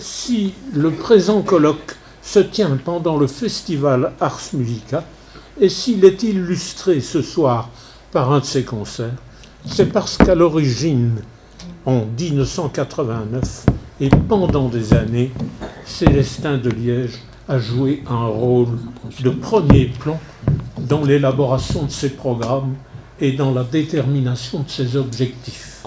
si le présent colloque se tient pendant le festival Ars Musica, et s'il est illustré ce soir par un de ses concerts, c'est parce qu'à l'origine, en 1989, et pendant des années, Célestin de Liège a joué un rôle de premier plan dans l'élaboration de ses programmes et dans la détermination de ses objectifs.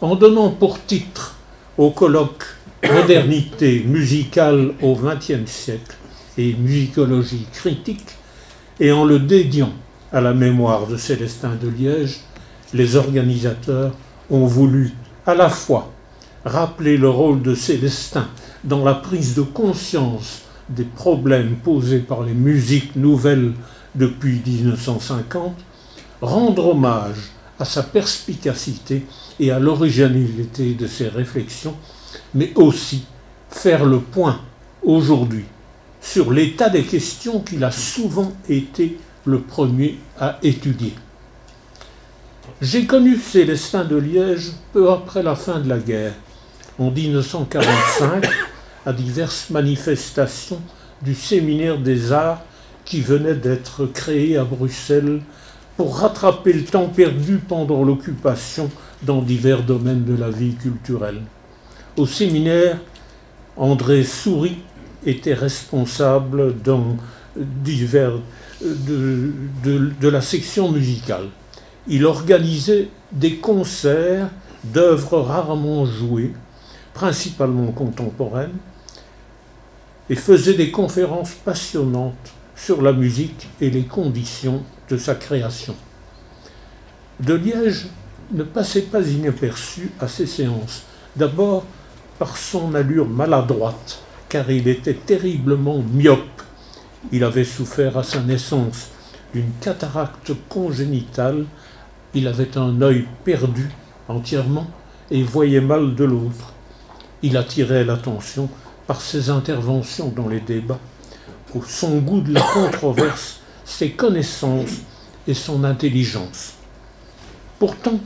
En donnant pour titre au colloque Modernité musicale au XXe siècle et musicologie critique, et en le dédiant à la mémoire de Célestin de Liège, les organisateurs ont voulu à la fois rappeler le rôle de Célestin dans la prise de conscience des problèmes posés par les musiques nouvelles depuis 1950, rendre hommage à sa perspicacité et à l'originalité de ses réflexions, mais aussi faire le point aujourd'hui sur l'état des questions qu'il a souvent été le premier à étudier. J'ai connu Célestin de Liège peu après la fin de la guerre, en 1945, à diverses manifestations du séminaire des arts qui venait d'être créé à Bruxelles pour rattraper le temps perdu pendant l'occupation dans divers domaines de la vie culturelle. Séminaire, André Souris était responsable dans divers de, de la section musicale. Il organisait des concerts d'œuvres rarement jouées, principalement contemporaines, et faisait des conférences passionnantes sur la musique et les conditions de sa création. De Liège ne passait pas inaperçu à ces séances, d'abord par son allure maladroite, car il était terriblement myope. Il avait souffert à sa naissance d'une cataracte congénitale, il avait un œil perdu entièrement et voyait mal de l'autre. Il attirait l'attention par ses interventions dans les débats, son goût de la controverse, ses connaissances et son intelligence. Pourtant,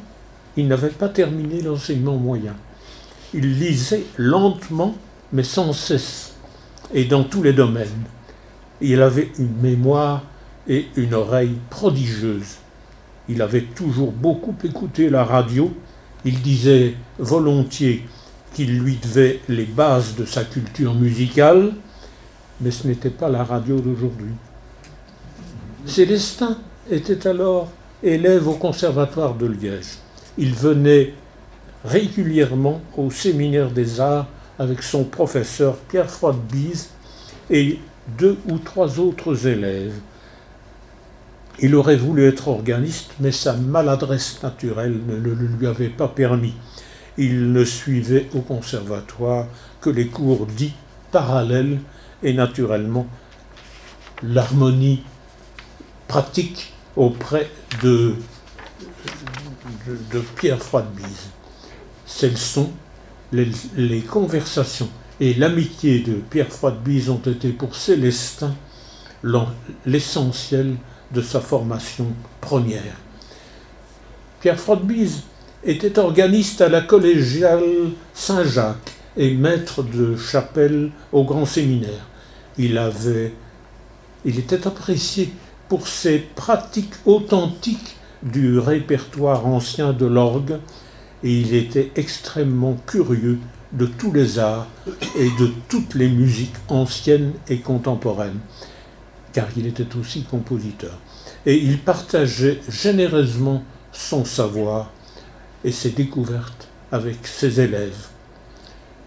il n'avait pas terminé l'enseignement moyen. Il lisait lentement, mais sans cesse, et dans tous les domaines. Il avait une mémoire et une oreille prodigieuses. Il avait toujours beaucoup écouté la radio. Il disait volontiers qu'il lui devait les bases de sa culture musicale, mais ce n'était pas la radio d'aujourd'hui. Célestin était alors élève au Conservatoire de Liège. Il venait régulièrement au séminaire des arts avec son professeur Pierre Froidebise et deux ou trois autres élèves. Il aurait voulu être organiste, mais sa maladresse naturelle ne le lui avait pas permis il ne suivait au conservatoire que les cours dits parallèles et naturellement l'harmonie pratique auprès de, de, Pierre Froidebise. Celles sont les, conversations et l'amitié de Pierre Froidebise ont été pour Célestin l'essentiel de sa formation première. Pierre Froidebise était organiste à la collégiale Saint-Jacques et maître de chapelle au grand séminaire. Il avait, il était apprécié pour ses pratiques authentiques du répertoire ancien de l'orgue et il était extrêmement curieux de tous les arts et de toutes les musiques anciennes et contemporaines, car il était aussi compositeur. Et il partageait généreusement son savoir et ses découvertes avec ses élèves.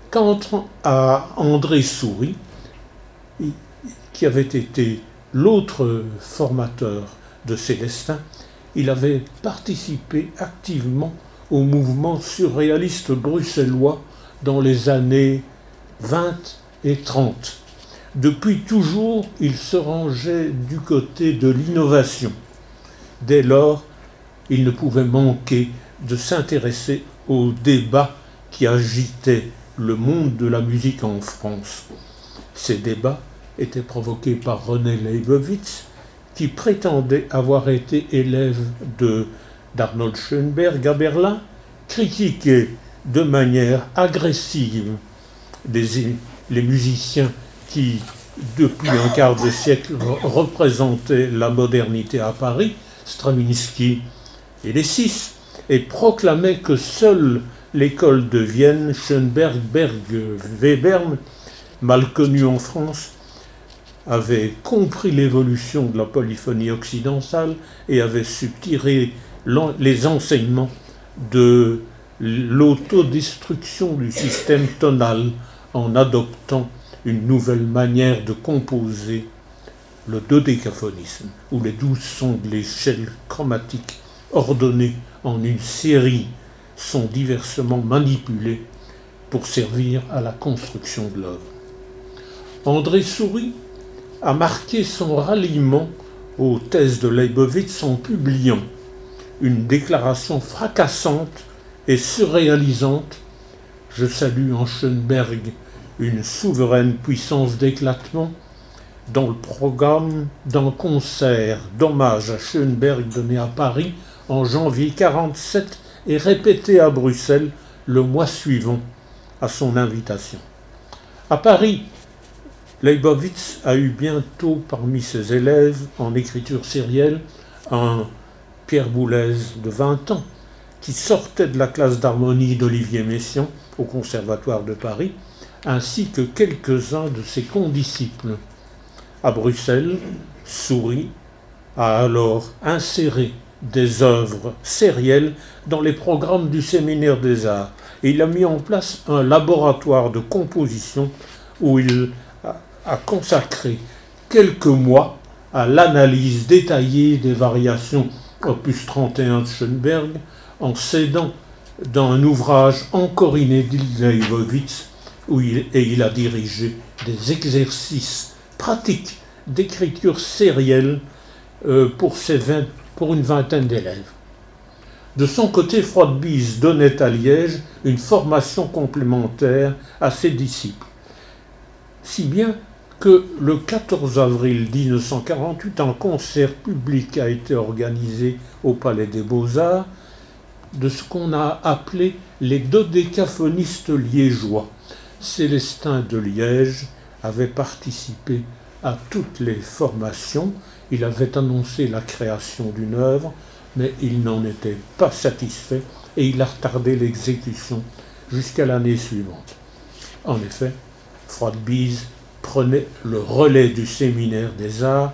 Quant à André Souris, qui avait été l'autre formateur de Célestin, il avait participé activement au mouvement surréaliste bruxellois dans les années 20 et 30. Depuis toujours, il se rangeait du côté de l'innovation. Dès lors, il ne pouvait manquer de s'intéresser aux débats qui agitaient le monde de la musique en France. Ces débats étaient provoqués par René Leibowitz, qui prétendait avoir été élève de d'Arnold Schoenberg à Berlin, critiquait de manière agressive les musiciens qui, depuis un quart de siècle, représentaient la modernité à Paris, Stravinsky et les six, et proclamaient que seule l'école de Vienne, Schoenberg, Berg, Webern, mal connue en France, avait compris l'évolution de la polyphonie occidentale et avait subtiré les enseignements de l'autodestruction du système tonal en adoptant une nouvelle manière de composer le dodécaphonisme, où les douze sons de l'échelle chromatique ordonnés en une série sont diversement manipulés pour servir à la construction de l'œuvre. André Souris a marqué son ralliement aux thèses de Leibowitz en publiant une déclaration fracassante et surréalisante. Je salue en Schoenberg une souveraine puissance d'éclatement dans le programme d'un concert d'hommage à Schoenberg donné à Paris en janvier 47 et répété à Bruxelles le mois suivant à son invitation. À Paris, Leibowitz a eu bientôt parmi ses élèves en écriture sérielle un Pierre Boulez de 20 ans, qui sortait de la classe d'harmonie d'Olivier Messiaen au Conservatoire de Paris, ainsi que quelques-uns de ses condisciples. À Bruxelles, Souris a alors inséré des œuvres sérielles dans les programmes du séminaire des arts et il a mis en place un laboratoire de composition où il a consacré quelques mois à l'analyse détaillée des variations opus 31 de Schoenberg en s'aidant dans un ouvrage encore inédit de Leibowitz où il, et il a dirigé des exercices pratiques d'écriture sérielle euh, pour, pour une vingtaine d'élèves. De son côté, Freud-Bise donnait à Liège une formation complémentaire à ses disciples, si bien que le 14 avril 1948, un concert public a été organisé au Palais des Beaux-Arts de ce qu'on a appelé les dodécaphonistes liégeois. Célestin de Liège avait participé à toutes les formations, il avait annoncé la création d'une œuvre, mais il n'en était pas satisfait et il a retardé l'exécution jusqu'à l'année suivante. En effet, Freud-Bise prenait le relais du séminaire des arts,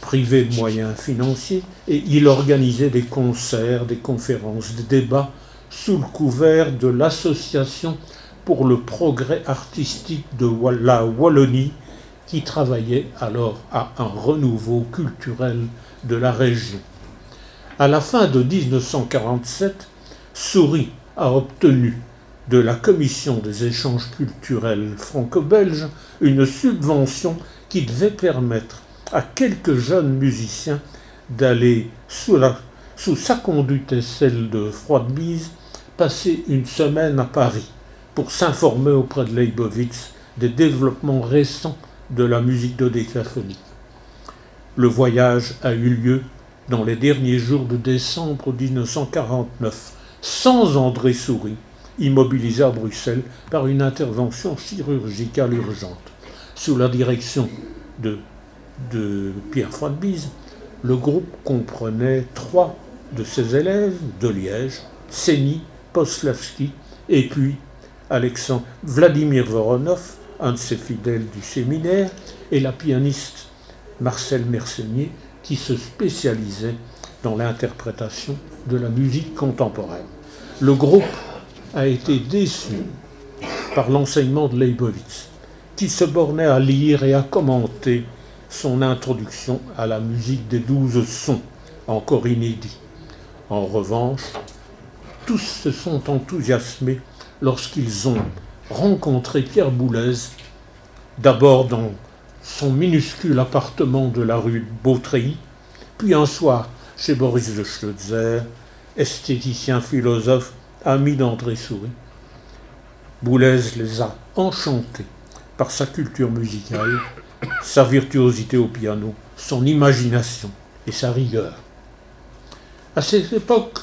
privé de moyens financiers, et il organisait des concerts, des conférences, des débats sous le couvert de l'Association pour le progrès artistique de la Wallonie, qui travaillait alors à un renouveau culturel de la région. À la fin de 1947, Souris a obtenu de la Commission des échanges culturels franco-belges une subvention qui devait permettre à quelques jeunes musiciens d'aller sous, sa conduite et celle de Froidebise passer une semaine à Paris pour s'informer auprès de Leibowitz des développements récents de la musique dodécaphonique. Le voyage a eu lieu dans les derniers jours de décembre 1949, sans André Souris, immobilisé à Bruxelles par une intervention chirurgicale urgente. Sous la direction de, Pierre Froidebise, le groupe comprenait trois de ses élèves de Liège, Séni, Poslavski et puis Alexandre Vladimir Voronov, un de ses fidèles du séminaire, et la pianiste Marcel Mersenier, qui se spécialisait dans l'interprétation de la musique contemporaine. Le groupe a été déçu par l'enseignement de Leibowitz, qui se bornait à lire et à commenter son introduction à la musique des douze sons, encore inédits. En revanche, tous se sont enthousiasmés lorsqu'ils ont rencontré Pierre Boulez, d'abord dans son minuscule appartement de la rue Beautreilly, puis un soir chez Boris de Schlotzer, esthéticien philosophe ami d'André Souris. Boulez les a enchantés par sa culture musicale, sa virtuosité au piano, son imagination et sa rigueur. À cette époque,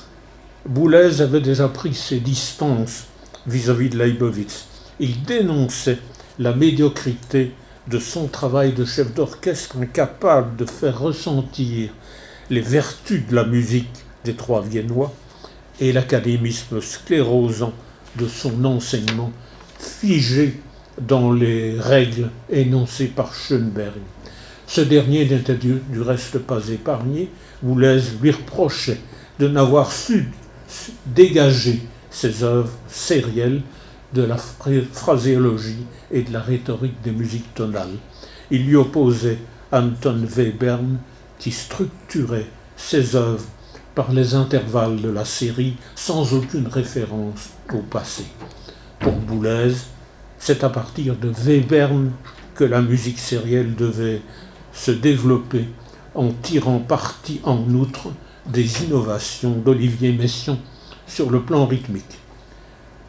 Boulez avait déjà pris ses distances vis-à-vis de Leibowitz il dénonçait la médiocrité de son travail de chef d'orchestre incapable de faire ressentir les vertus de la musique des trois Viennois et l'académisme sclérosant de son enseignement figé dans les règles énoncées par Schoenberg. Ce dernier n'était du, reste pas épargné, Boulez lui reprochait de n'avoir su dégager ses œuvres sérielles de la phraséologie et de la rhétorique des musiques tonales. Il lui opposait Anton Webern qui structurait ses œuvres par les intervalles de la série sans aucune référence au passé. Pour Boulez, c'est à partir de Webern que la musique sérielle devait se développer en tirant parti en outre des innovations d'Olivier Messiaen sur le plan rythmique.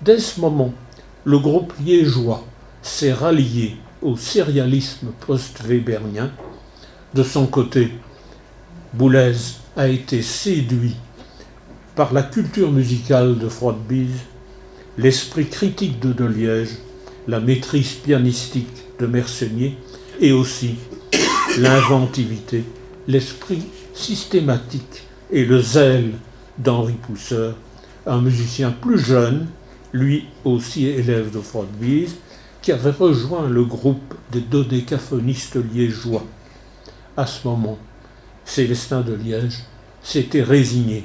Dès ce moment, le groupe liégeois s'est rallié au sérialisme post-webernien. De son côté, Boulez a été séduit par la culture musicale de Froidbise, l'esprit critique de Deliège, la maîtrise pianistique de Mersenier et aussi l'inventivité, l'esprit systématique et le zèle d'Henri Pousseur, un musicien plus jeune lui aussi élève de Froidbise, qui avait rejoint le groupe des dodécaphonistes liégeois. À ce moment, Célestin de Liège s'était résigné.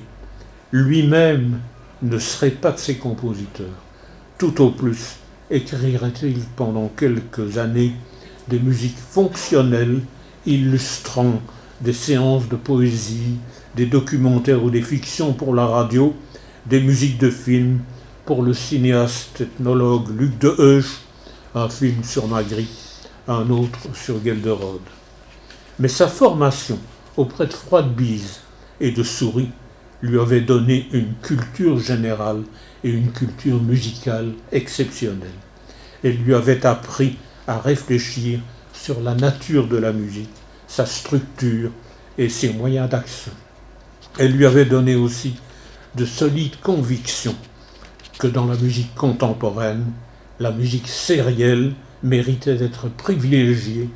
Lui-même ne serait pas de ses compositeurs. Tout au plus écrirait-il pendant quelques années des musiques fonctionnelles illustrant des séances de poésie, des documentaires ou des fictions pour la radio, des musiques de films, pour le cinéaste ethnologue Luc de Heusch, un film sur Magritte, un autre sur Gelderode. Mais sa formation auprès de Froidebise et de Souris lui avait donné une culture générale et une culture musicale exceptionnelle. Elle lui avait appris à réfléchir sur la nature de la musique, sa structure et ses moyens d'action. Elle lui avait donné aussi de solides convictions que dans la musique contemporaine, la musique sérielle méritait d'être privilégiée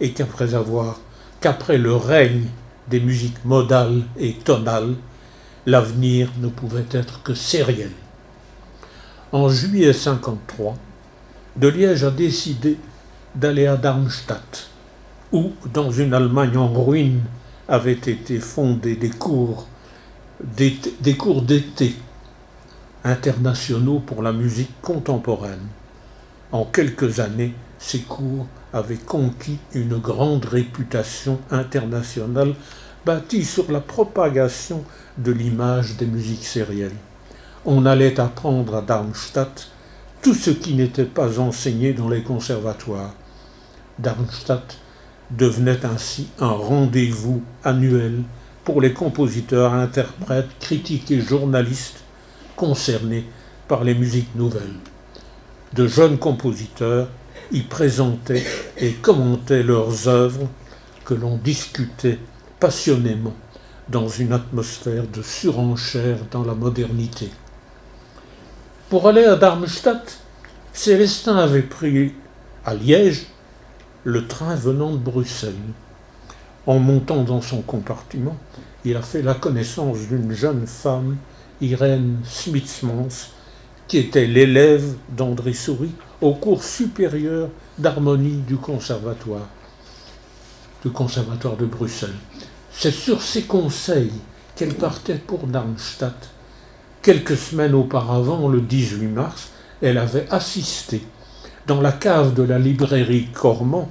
et qu'après avoir, qu'après le règne des musiques modales et tonales, l'avenir ne pouvait être que sériel. En juillet 53, de Liège a décidé d'aller à Darmstadt, où, dans une Allemagne en ruine, avaient été fondés des cours d'été internationaux pour la musique contemporaine. En quelques années, ces cours avaient conquis une grande réputation internationale bâtie sur la propagation de l'image des musiques sérielles. On allait apprendre à Darmstadt tout ce qui n'était pas enseigné dans les conservatoires. Darmstadt devenait ainsi un rendez-vous annuel pour les compositeurs, interprètes, critiques et journalistes concernés par les musiques nouvelles. De jeunes compositeurs y présentaient et commentaient leurs œuvres que l'on discutait passionnément dans une atmosphère de surenchère dans la modernité. Pour aller à Darmstadt, Célestin avait pris à Liège le train venant de Bruxelles. En montant dans son compartiment, il a fait la connaissance d'une jeune femme Irène Smitsmans, qui était l'élève d'André Souris au cours supérieur d'harmonie du conservatoire, du conservatoire de Bruxelles. C'est sur ses conseils qu'elle partait pour Darmstadt. Quelques semaines auparavant, le 18 mars, elle avait assisté dans la cave de la librairie Cormand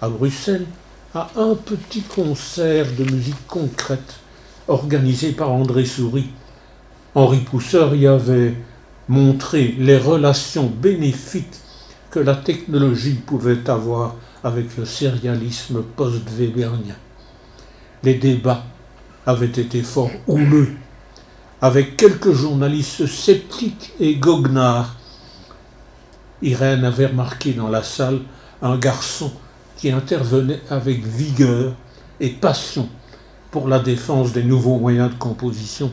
à Bruxelles à un petit concert de musique concrète organisé par André Souris Henri Pousseur y avait montré les relations bénéfiques que la technologie pouvait avoir avec le sérialisme post-webernien. Les débats avaient été fort houleux, avec quelques journalistes sceptiques et goguenards. Irène avait remarqué dans la salle un garçon qui intervenait avec vigueur et passion pour la défense des nouveaux moyens de composition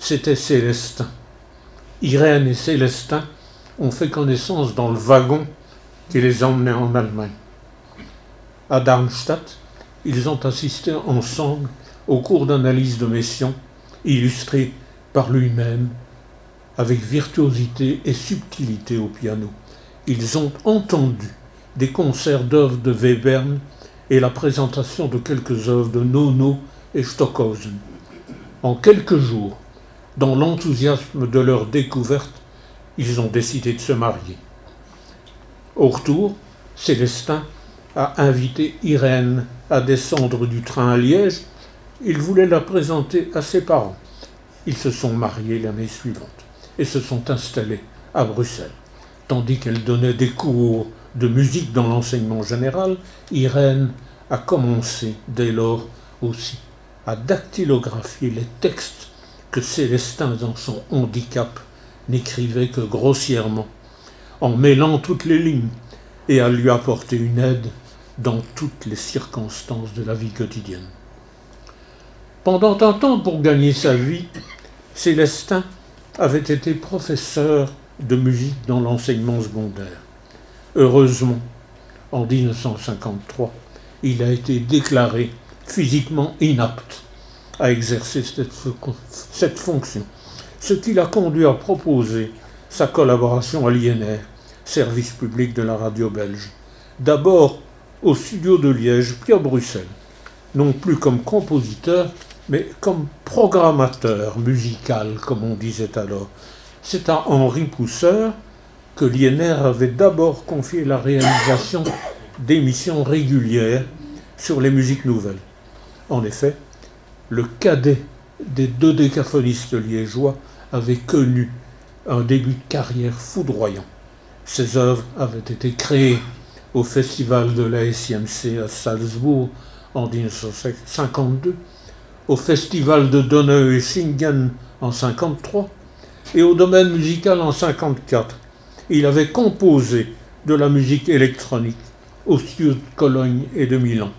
c'était Célestin. Irène et Célestin ont fait connaissance dans le wagon qui les emmenait en Allemagne. À Darmstadt, ils ont assisté ensemble au cours d'analyse de Messiaen, illustré par lui-même avec virtuosité et subtilité au piano. Ils ont entendu des concerts d'œuvres de Webern et la présentation de quelques œuvres de Nono et Stockhausen. En quelques jours, dans l'enthousiasme de leur découverte, ils ont décidé de se marier. Au retour, Célestin a invité Irène à descendre du train à Liège. Il voulait la présenter à ses parents. Ils se sont mariés l'année suivante et se sont installés à Bruxelles. Tandis qu'elle donnait des cours de musique dans l'enseignement général, Irène a commencé dès lors aussi à dactylographier les textes que Célestin, dans son handicap, n'écrivait que grossièrement, en mêlant toutes les lignes et à lui apporter une aide dans toutes les circonstances de la vie quotidienne. Pendant un temps, pour gagner sa vie, Célestin avait été professeur de musique dans l'enseignement secondaire. Heureusement, en 1953, il a été déclaré physiquement inapte à exercer cette, fonction, ce qui l'a conduit à proposer sa collaboration à l'INR, service public de la radio belge, d'abord au studio de Liège, puis à Bruxelles, non plus comme compositeur, mais comme programmateur musical, comme on disait alors. C'est à Henri Pousseur que l'INR avait d'abord confié la réalisation d'émissions régulières sur les musiques nouvelles. En effet, le cadet des deux décaphonistes liégeois avait connu un début de carrière foudroyant. Ses œuvres avaient été créées au festival de la SIMC à Salzbourg en 1952, au festival de Donau-Eschingen en 1953 et au domaine musical en 1954. Il avait composé de la musique électronique au studio de Cologne et de Milan.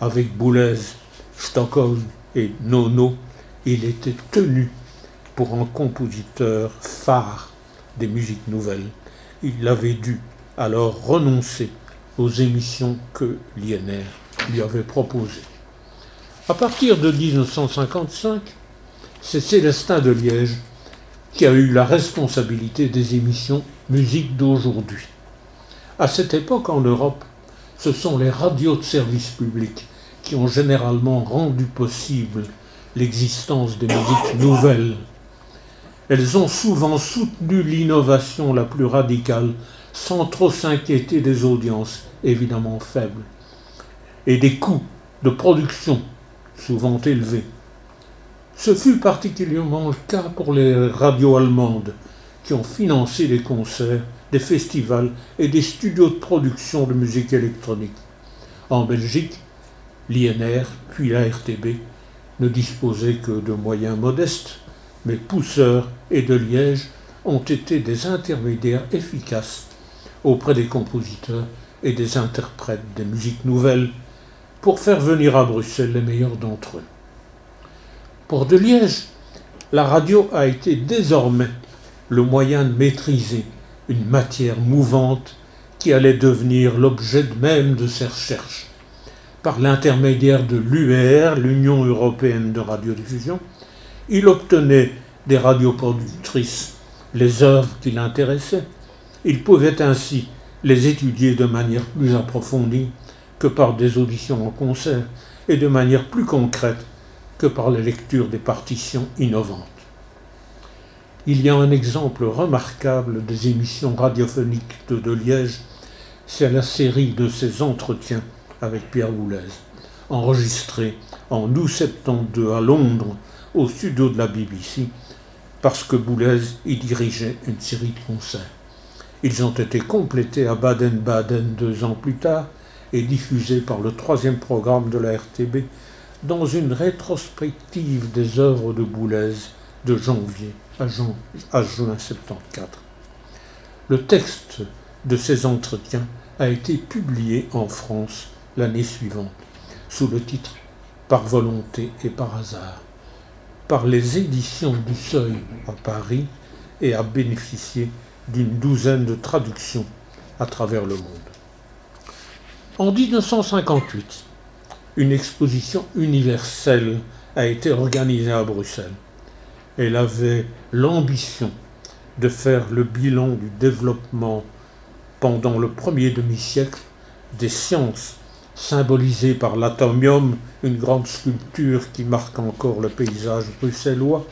Avec Boulez, Stockholm et Nono, il était tenu pour un compositeur phare des musiques nouvelles. Il avait dû alors renoncer aux émissions que l'INR lui avait proposées. À partir de 1955, c'est Célestin de Liège qui a eu la responsabilité des émissions musique d'aujourd'hui. À cette époque, en Europe, ce sont les radios de service public qui ont généralement rendu possible l'existence des musiques nouvelles. Elles ont souvent soutenu l'innovation la plus radicale sans trop s'inquiéter des audiences évidemment faibles et des coûts de production souvent élevés. Ce fut particulièrement le cas pour les radios allemandes qui ont financé les concerts, des festivals et des studios de production de musique électronique. En Belgique, l'INR puis la RTB ne disposaient que de moyens modestes, mais Pousseur et de Liège ont été des intermédiaires efficaces auprès des compositeurs et des interprètes des musiques nouvelles pour faire venir à Bruxelles les meilleurs d'entre eux. Pour de Liège, la radio a été désormais le moyen de maîtriser une matière mouvante qui allait devenir l'objet même de ses recherches. Par l'intermédiaire de l'UR, l'Union européenne de radiodiffusion, il obtenait des radioproductrices les œuvres qui l'intéressaient, il pouvait ainsi les étudier de manière plus approfondie que par des auditions en concert et de manière plus concrète que par la lecture des partitions innovantes. Il y a un exemple remarquable des émissions radiophoniques de, de Liège, c'est la série de ses entretiens avec Pierre Boulez, enregistrée en août 72 à Londres au studio de la BBC, parce que Boulez y dirigeait une série de concerts. Ils ont été complétés à Baden-Baden deux ans plus tard et diffusés par le troisième programme de la RTB dans une rétrospective des œuvres de Boulez de janvier à, juin 1974. Le texte de ces entretiens a été publié en France l'année suivante sous le titre Par volonté et par hasard par les éditions du Seuil à Paris et a bénéficié d'une douzaine de traductions à travers le monde. En 1958, une exposition universelle a été organisée à Bruxelles. Elle avait l'ambition de faire le bilan du développement pendant le premier demi-siècle des sciences, symbolisées par l'atomium, une grande sculpture qui marque encore le paysage bruxellois,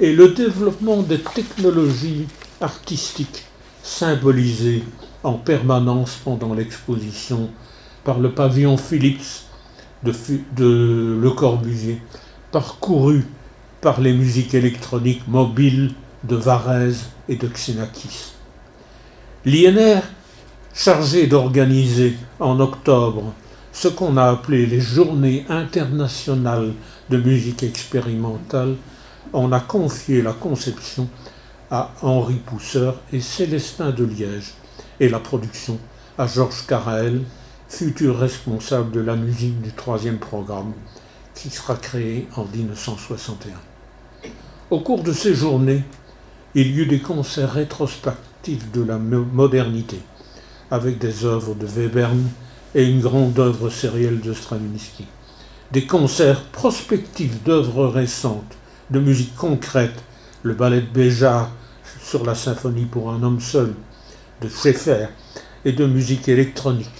et le développement des technologies artistiques, symbolisées en permanence pendant l'exposition par le pavillon Philips de, de Le Corbusier, parcouru par les musiques électroniques mobiles de Varese et de Xenakis. L'INR, chargé d'organiser en octobre ce qu'on a appelé les Journées internationales de musique expérimentale, en a confié la conception à Henri Pousseur et Célestin de Liège et la production à Georges Carael, futur responsable de la musique du troisième programme qui sera créé en 1961. Au cours de ces journées, il y eut des concerts rétrospectifs de la modernité, avec des œuvres de Webern et une grande œuvre sérielle de Stravinsky. Des concerts prospectifs d'œuvres récentes, de musique concrète, le ballet de Béjart sur la symphonie pour un homme seul, de Schaeffer, et de musique électronique.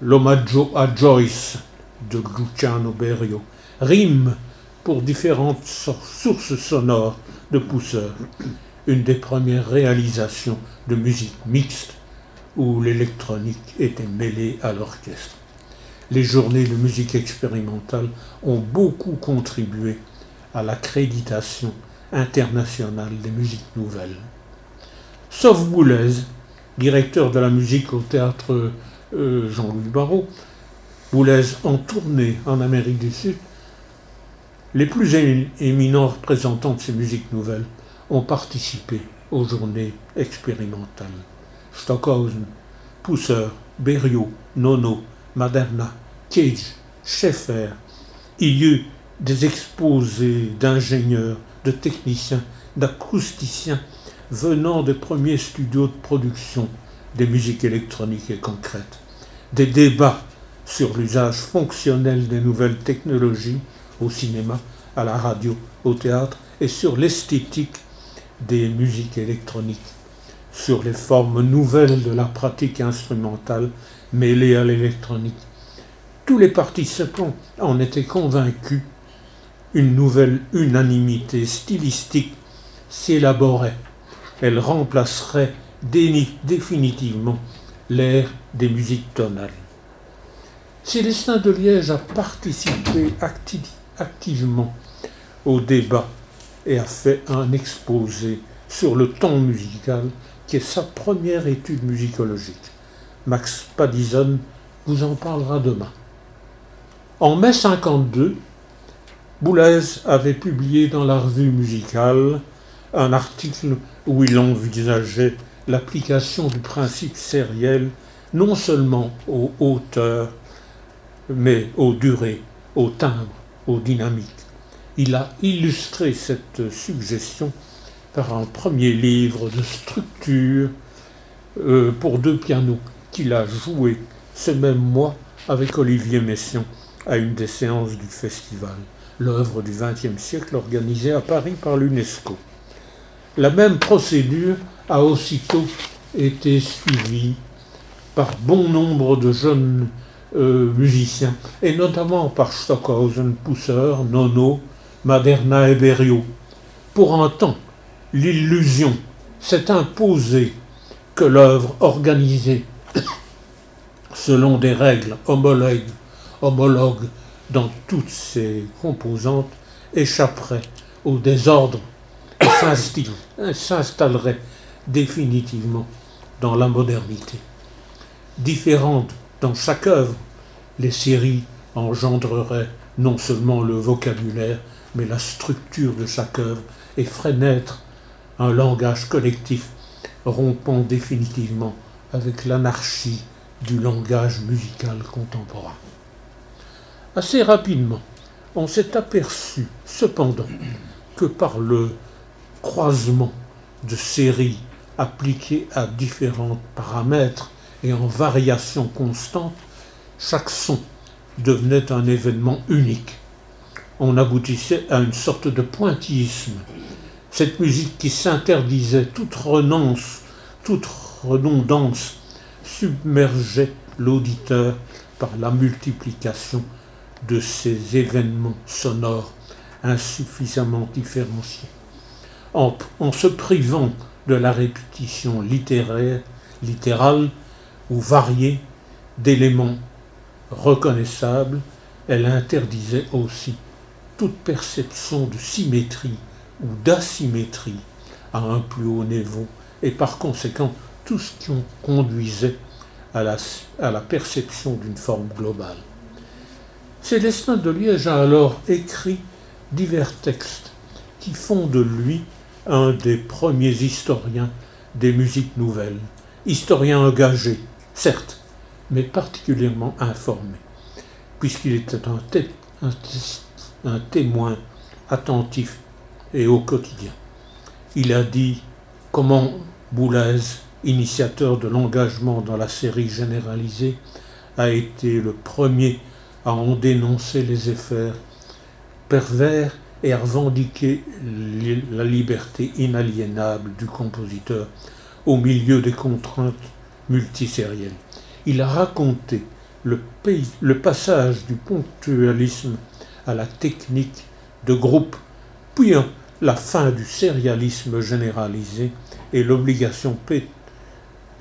L'omaggio a Joyce de Luciano Berio, rime pour différentes sources sonores de Pousseur, une des premières réalisations de musique mixte où l'électronique était mêlée à l'orchestre. Les journées de musique expérimentale ont beaucoup contribué à l'accréditation internationale des musiques nouvelles. Sauf Boulez, directeur de la musique au théâtre euh, Jean-Louis Barrault, Boulez en tournée en Amérique du Sud, les plus éminents représentants de ces musiques nouvelles ont participé aux journées expérimentales. Stockhausen, Pousser, Berriot, Nono, Maderna, Cage, Schaeffer. Il y eut des exposés d'ingénieurs, de techniciens, d'acousticiens venant des premiers studios de production des musiques électroniques et concrètes. Des débats sur l'usage fonctionnel des nouvelles technologies au cinéma, à la radio, au théâtre et sur l'esthétique des musiques électroniques, sur les formes nouvelles de la pratique instrumentale mêlée à l'électronique. Tous les participants en étaient convaincus. Une nouvelle unanimité stylistique s'élaborait. Elle remplacerait définitivement l'ère des musiques tonales. Célestin de Liège a participé activement au débat et a fait un exposé sur le ton musical qui est sa première étude musicologique. Max Padison vous en parlera demain. En mai 52, Boulez avait publié dans la revue musicale un article où il envisageait l'application du principe sériel non seulement aux hauteurs mais aux durées, aux timbres, aux dynamiques. Il a illustré cette suggestion par un premier livre de structure euh, pour deux pianos qu'il a joué ce même mois avec Olivier Messiaen à une des séances du festival, l'œuvre du XXe siècle organisée à Paris par l'UNESCO. La même procédure a aussitôt été suivie par bon nombre de jeunes euh, musiciens, et notamment par Stockhausen, Pousser, Nono, Maderna et Berriot. Pour un temps, l'illusion s'est imposée que l'œuvre organisée selon des règles homologues dans toutes ses composantes échapperait au désordre et s'installerait définitivement dans la modernité. Différente dans chaque œuvre, les séries engendreraient non seulement le vocabulaire, mais la structure de chaque œuvre et feraient naître un langage collectif rompant définitivement avec l'anarchie du langage musical contemporain. Assez rapidement, on s'est aperçu cependant que par le croisement de séries appliqués à différents paramètres et en variation constante, chaque son devenait un événement unique. On aboutissait à une sorte de pointillisme. Cette musique qui s'interdisait toute renonce, toute redondance, submergeait l'auditeur par la multiplication de ces événements sonores insuffisamment différenciés. En, se privant de la répétition littérale ou variée d'éléments reconnaissables, elle interdisait aussi toute perception de symétrie ou d'asymétrie à un plus haut niveau et par conséquent tout ce qui conduisait à la perception d'une forme globale. Célestin de Liège a alors écrit divers textes qui font de lui un des premiers historiens des musiques nouvelles, historien engagé, certes, mais particulièrement informé, puisqu'il était un, un témoin attentif et au quotidien. Il a dit comment Boulez, initiateur de l'engagement dans la série généralisée, a été le premier à en dénoncer les effets pervers et à revendiquer la liberté inaliénable du compositeur au milieu des contraintes multisérielles. Il a raconté le, passage du ponctualisme à la technique de groupe, puis la fin du sérialisme généralisé et l'obligation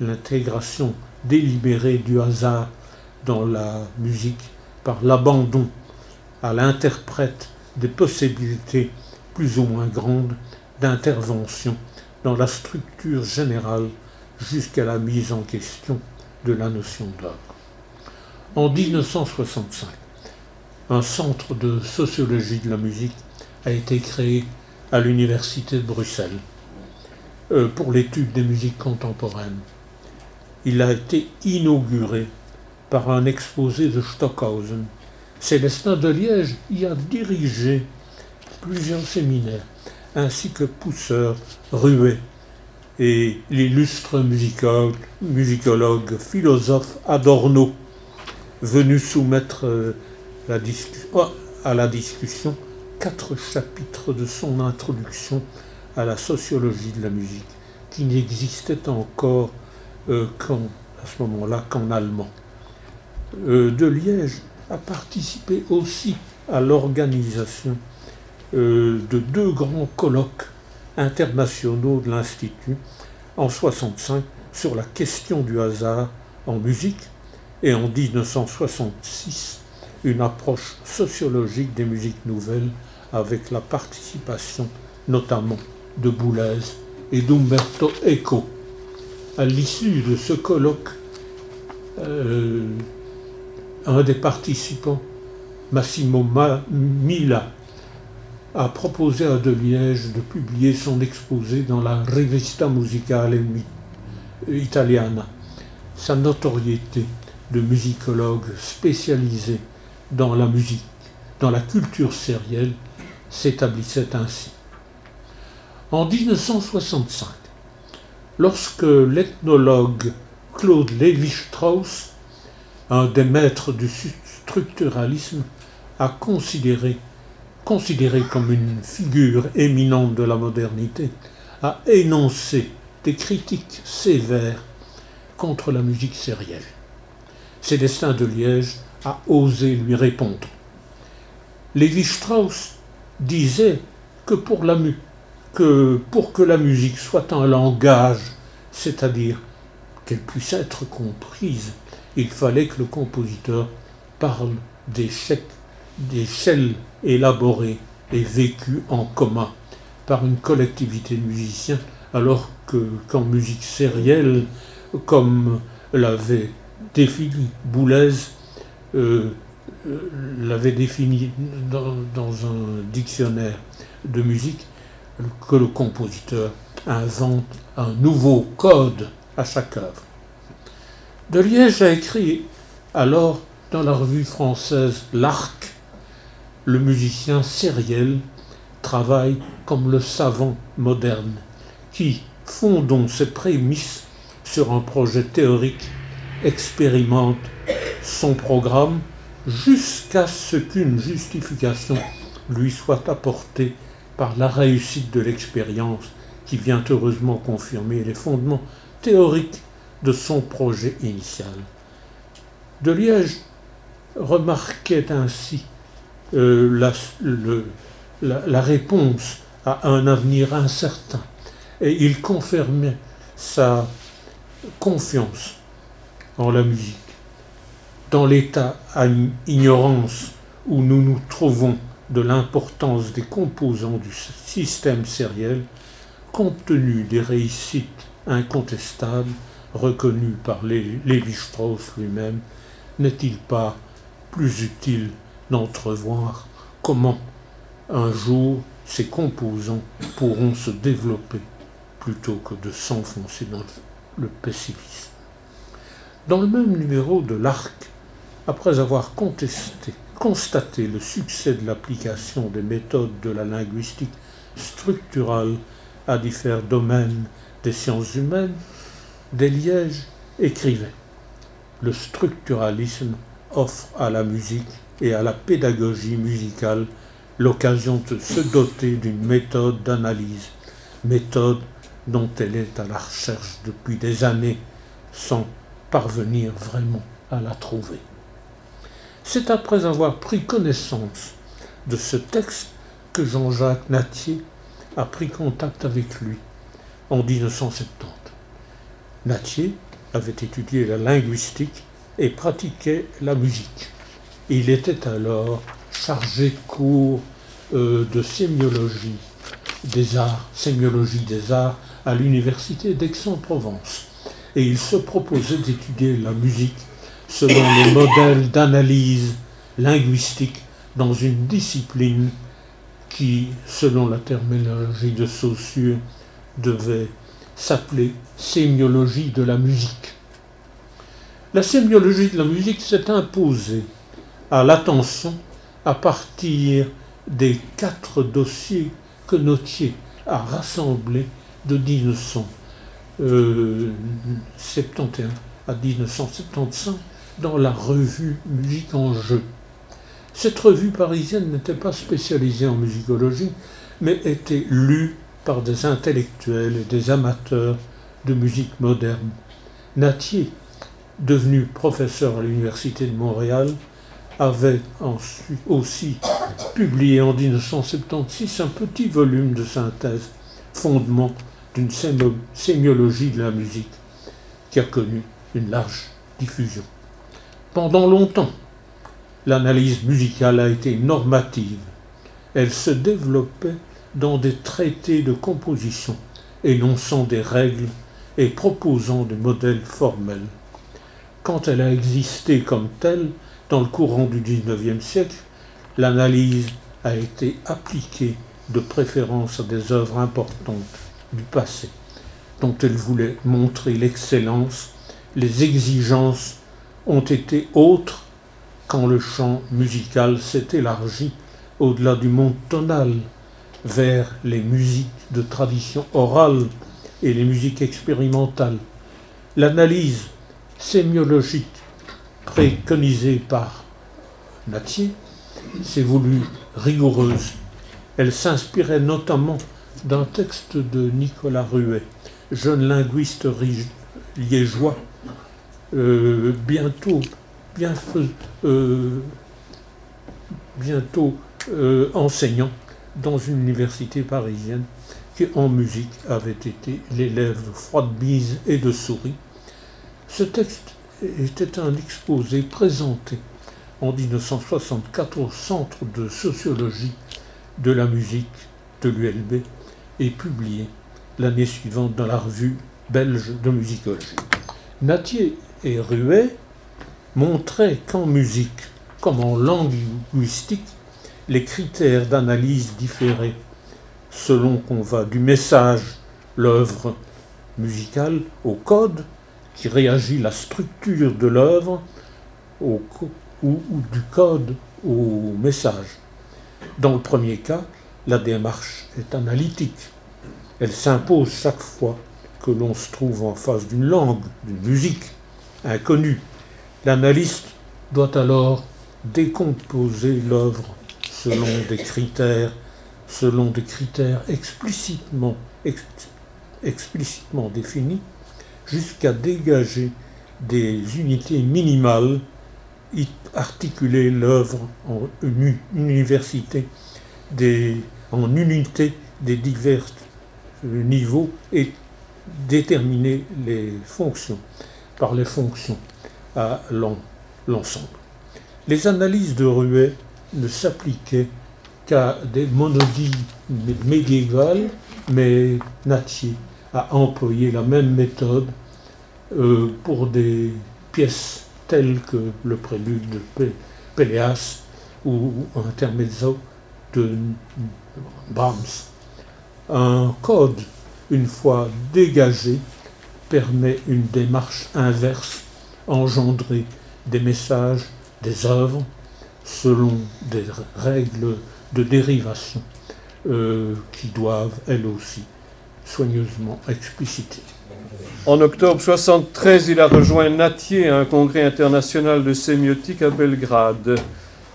l'intégration délibérée du hasard dans la musique par l'abandon à l'interprète des possibilités plus ou moins grandes d'intervention dans la structure générale jusqu'à la mise en question de la notion d'œuvre. En 1965, un centre de sociologie de la musique a été créé à l'Université de Bruxelles euh, pour l'étude des musiques contemporaines. Il a été inauguré par un exposé de Stockhausen. Célestin de Liège y a dirigé plusieurs séminaires, ainsi que Pousseur, Ruet et l'illustre musicologue, philosophe Adorno, venu soumettre euh, oh, à la discussion quatre chapitres de son introduction à la sociologie de la musique, qui n'existait encore euh, à ce moment-là qu'en allemand. Euh, de Liège a participé aussi à l'organisation euh, de deux grands colloques internationaux de l'Institut en 65 sur la question du hasard en musique et en 1966 une approche sociologique des musiques nouvelles avec la participation notamment de Boulez et d'Umberto Eco. À l'issue de ce colloque, euh, un des participants, Massimo Mila, a proposé à De Liège de publier son exposé dans la Rivista Musicale Italiana. Sa notoriété de musicologue spécialisé dans la musique, dans la culture sérielle, s'établissait ainsi. En 1965, lorsque l'ethnologue Claude Lévi-Strauss, un des maîtres du structuralisme, a considéré, considéré comme une figure éminente de la modernité, a énoncé des critiques sévères contre la musique sérielle. Célestin de Liège a osé lui répondre. Lévi-Strauss disait que pour, la, que pour que la musique soit un langage, c'est-à-dire qu'elle puisse être comprise, il fallait que le compositeur parle des d'échelles élaborées et vécues en commun par une collectivité de musiciens, alors que qu'en musique sérielle, comme l'avait défini Boulez, euh, euh, l'avait défini dans, un dictionnaire de musique, que le compositeur invente un nouveau code à chaque œuvre. De Liège a écrit alors dans la revue française L'Arc, le musicien sériel travaille comme le savant moderne, qui, fondons ses prémices sur un projet théorique, expérimente son programme jusqu'à ce qu'une justification lui soit apportée par la réussite de l'expérience qui vient heureusement confirmer les fondements théoriques de son projet initial. De Liège remarquait ainsi euh, la, réponse à un avenir incertain et il confirmait sa confiance en la musique. Dans l'état à ignorance où nous nous trouvons de l'importance des composants du système sériel, compte tenu des réussites incontestables reconnues par Lévi-Strauss lui-même, n'est-il pas plus utile d'entrevoir comment un jour ces composants pourront se développer plutôt que de s'enfoncer dans le pessimisme? Dans le même numéro de l'Arc, après avoir contesté, constaté le succès de l'application des méthodes de la linguistique structurale à divers domaines des sciences humaines, Desliège écrivait Le structuralisme offre à la musique et à la pédagogie musicale l'occasion de se doter d'une méthode d'analyse, méthode dont elle est à la recherche depuis des années sans parvenir vraiment à la trouver. C'est après avoir pris connaissance de ce texte que Jean-Jacques Natier a pris contact avec lui en 1970. Natier avait étudié la linguistique et pratiquait la musique. Il était alors chargé de cours euh, de sémiologie des arts, sémiologie des arts à l'université d'Aix-en-Provence. Et il se proposait d'étudier la musique selon les modèles d'analyse linguistique dans une discipline qui, selon la terminologie de Saussure, devait s'appeler sémiologie de la musique. La sémiologie de la musique s'est imposée à l'attention à partir des quatre dossiers que Nautier a rassemblés de 1971 à 1975 dans la revue Musique en jeu. Cette revue parisienne n'était pas spécialisée en musicologie, mais était lue par des intellectuels et des amateurs de musique moderne. Natier, devenu professeur à l'Université de Montréal, avait aussi publié en 1976 un petit volume de synthèse, fondement d'une sémiologie de la musique, qui a connu une large diffusion. Pendant longtemps, l'analyse musicale a été normative. Elle se développait dans des traités de composition, énonçant des règles et proposant des modèles formels. Quand elle a existé comme telle dans le courant du XIXe siècle, l'analyse a été appliquée de préférence à des œuvres importantes du passé, dont elle voulait montrer l'excellence, les exigences ont été autres quand le champ musical s'est élargi au-delà du monde tonal vers les musiques de tradition orale et les musiques expérimentales. L'analyse sémiologique préconisée par Natier s'est voulue rigoureuse. Elle s'inspirait notamment d'un texte de Nicolas Ruet, jeune linguiste liégeois, euh, bientôt, bien, euh, bientôt euh, enseignant dans une université parisienne, qui en musique avait été l'élève de Froidebise et de Souris. Ce texte était un exposé présenté en 1964 au Centre de sociologie de la musique de l'ULB et publié l'année suivante dans la revue belge de musicologie. Natier et Ruet montraient qu'en musique, comme en langue linguistique, les critères d'analyse différaient selon qu'on va du message, l'œuvre musicale, au code, qui réagit la structure de l'œuvre, ou, du code au message. Dans le premier cas, la démarche est analytique. Elle s'impose chaque fois que l'on se trouve en face d'une langue, d'une musique inconnue. L'analyste doit alors décomposer l'œuvre selon des critères, selon des critères explicitement, définis, jusqu'à dégager des unités minimales, articuler l'œuvre en université, en unité des divers niveaux et déterminer les fonctions par les fonctions à l'ensemble. Les analyses de Ruet ne s'appliquaient qu'à des monodies médiévales, mais Natier a employé la même méthode euh, pour des pièces telles que le prélude de Péléas ou Intermezzo de Brahms. Un code, une fois dégagé, permet une démarche inverse, engendrer des messages, des œuvres, selon des règles de dérivation euh, qui doivent, elles aussi, soigneusement expliciter. En octobre 73, il a rejoint Natier à un congrès international de sémiotique à Belgrade.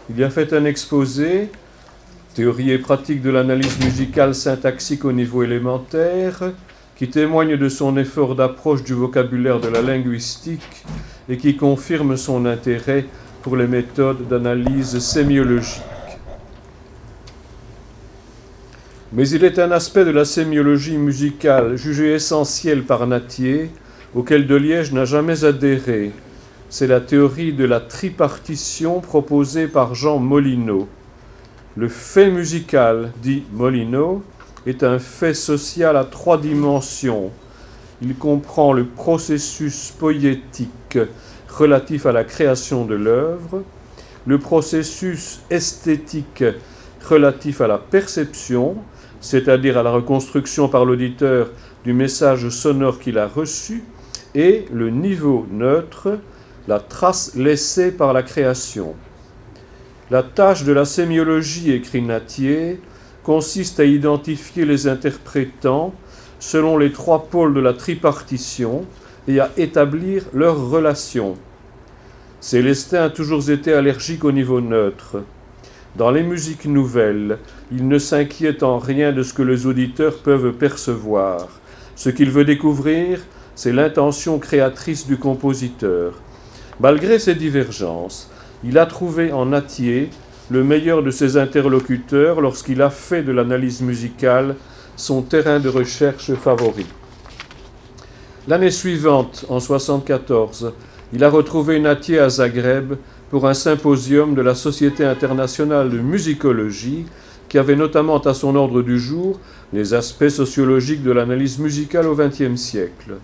Il y a fait un exposé, Théorie et pratique de l'analyse musicale syntaxique au niveau élémentaire, qui témoigne de son effort d'approche du vocabulaire de la linguistique et qui confirme son intérêt pour les méthodes d'analyse sémiologique. Mais il est un aspect de la sémiologie musicale jugé essentiel par Natier, auquel Liège n'a jamais adhéré. C'est la théorie de la tripartition proposée par Jean Molineau. Le fait musical, dit Molineau, est un fait social à trois dimensions. Il comprend le processus poétique relatif à la création de l'œuvre, le processus esthétique relatif à la perception, c'est-à-dire à la reconstruction par l'auditeur du message sonore qu'il a reçu, et le niveau neutre, la trace laissée par la création. La tâche de la sémiologie, écrit Natier, consiste à identifier les interprétants selon les trois pôles de la tripartition et à établir leurs relations. Célestin a toujours été allergique au niveau neutre. Dans les musiques nouvelles, il ne s'inquiète en rien de ce que les auditeurs peuvent percevoir. Ce qu'il veut découvrir, c'est l'intention créatrice du compositeur. Malgré ces divergences, il a trouvé en Atier le meilleur de ses interlocuteurs lorsqu'il a fait de l'analyse musicale son terrain de recherche favori. L'année suivante, en 1974, il a retrouvé Natier à Zagreb pour un symposium de la Société internationale de musicologie qui avait notamment à son ordre du jour les aspects sociologiques de l'analyse musicale au XXe siècle.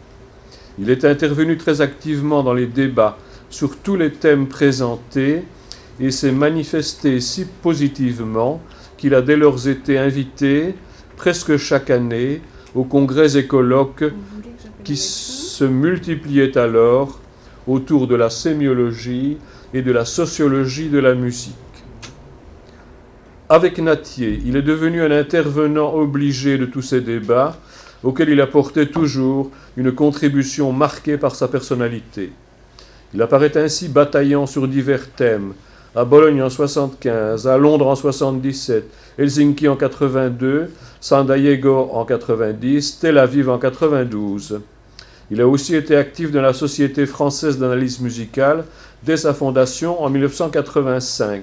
Il est intervenu très activement dans les débats sur tous les thèmes présentés et s'est manifesté si positivement qu'il a dès lors été invité presque chaque année aux congrès et colloques qui se multipliaient alors autour de la sémiologie et de la sociologie de la musique. Avec Natier, il est devenu un intervenant obligé de tous ces débats auxquels il apportait toujours une contribution marquée par sa personnalité. Il apparaît ainsi bataillant sur divers thèmes, à Bologne en 75, à Londres en 77, Helsinki en 82, San Diego en 90, Tel Aviv en 92. Il a aussi été actif dans la Société française d'analyse musicale dès sa fondation en 1985.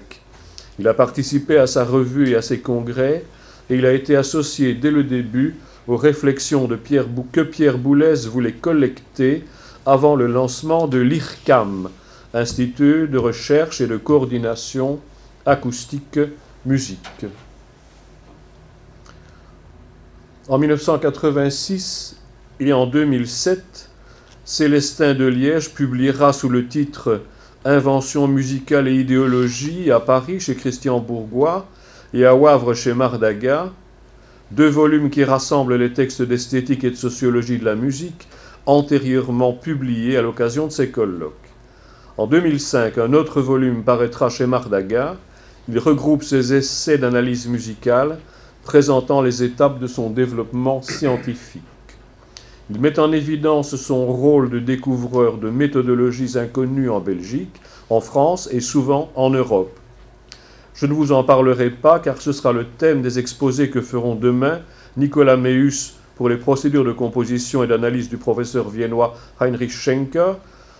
Il a participé à sa revue et à ses congrès, et il a été associé dès le début aux réflexions de Pierre que Pierre Boulez voulait collecter avant le lancement de l'IRCAM, Institut de recherche et de coordination acoustique musique. En 1986, et en 2007, Célestin de Liège publiera sous le titre Invention musicale et idéologie à Paris chez Christian Bourgois et à Wavre chez Mardaga, deux volumes qui rassemblent les textes d'esthétique et de sociologie de la musique antérieurement publiés à l'occasion de ces colloques. En 2005, un autre volume paraîtra chez Mardaga. Il regroupe ses essais d'analyse musicale présentant les étapes de son développement scientifique. Il met en évidence son rôle de découvreur de méthodologies inconnues en Belgique, en France et souvent en Europe. Je ne vous en parlerai pas car ce sera le thème des exposés que feront demain Nicolas Meus pour les procédures de composition et d'analyse du professeur viennois Heinrich Schenker,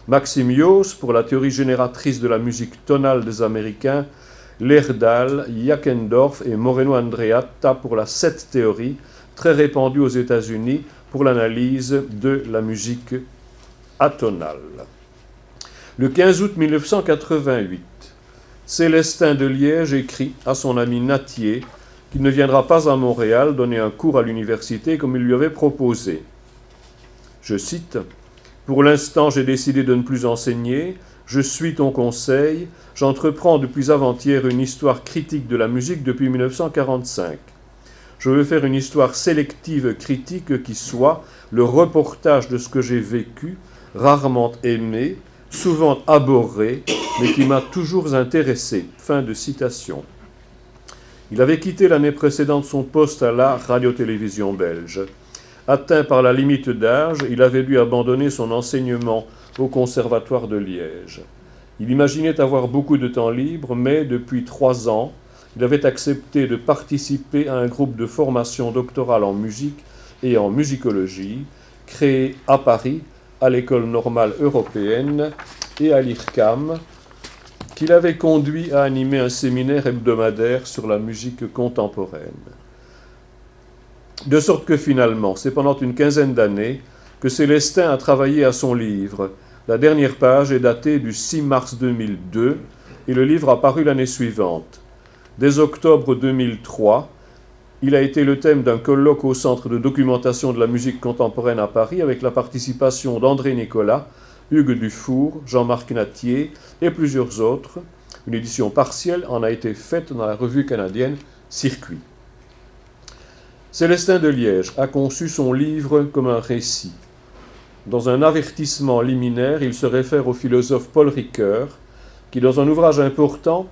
Maxime pour la théorie génératrice de la musique tonale des Américains, Lerdal, Jakendorf et Moreno Andreatta pour la cette théorie, très répandue aux États-Unis pour l'analyse de la musique atonale. Le 15 août 1988, Célestin de Liège écrit à son ami Natier qu'il ne viendra pas à Montréal donner un cours à l'université comme il lui avait proposé. Je cite Pour l'instant, j'ai décidé de ne plus enseigner. Je suis ton conseil. J'entreprends depuis avant-hier une histoire critique de la musique depuis 1945. Je veux faire une histoire sélective critique qui soit le reportage de ce que j'ai vécu, rarement aimé, souvent abhorré, mais qui m'a toujours intéressé. Fin de citation. Il avait quitté l'année précédente son poste à la radio-télévision belge. Atteint par la limite d'âge, il avait dû abandonner son enseignement au Conservatoire de Liège. Il imaginait avoir beaucoup de temps libre, mais depuis trois ans, il avait accepté de participer à un groupe de formation doctorale en musique et en musicologie, créé à Paris, à l'École normale européenne et à l'IRCAM, qu'il avait conduit à animer un séminaire hebdomadaire sur la musique contemporaine. De sorte que finalement, c'est pendant une quinzaine d'années que Célestin a travaillé à son livre. La dernière page est datée du 6 mars 2002 et le livre a paru l'année suivante. Dès octobre 2003, il a été le thème d'un colloque au Centre de documentation de la musique contemporaine à Paris avec la participation d'André Nicolas, Hugues Dufour, Jean-Marc Natier et plusieurs autres. Une édition partielle en a été faite dans la revue canadienne Circuit. Célestin de Liège a conçu son livre comme un récit. Dans un avertissement liminaire, il se réfère au philosophe Paul Ricoeur, qui, dans un ouvrage important,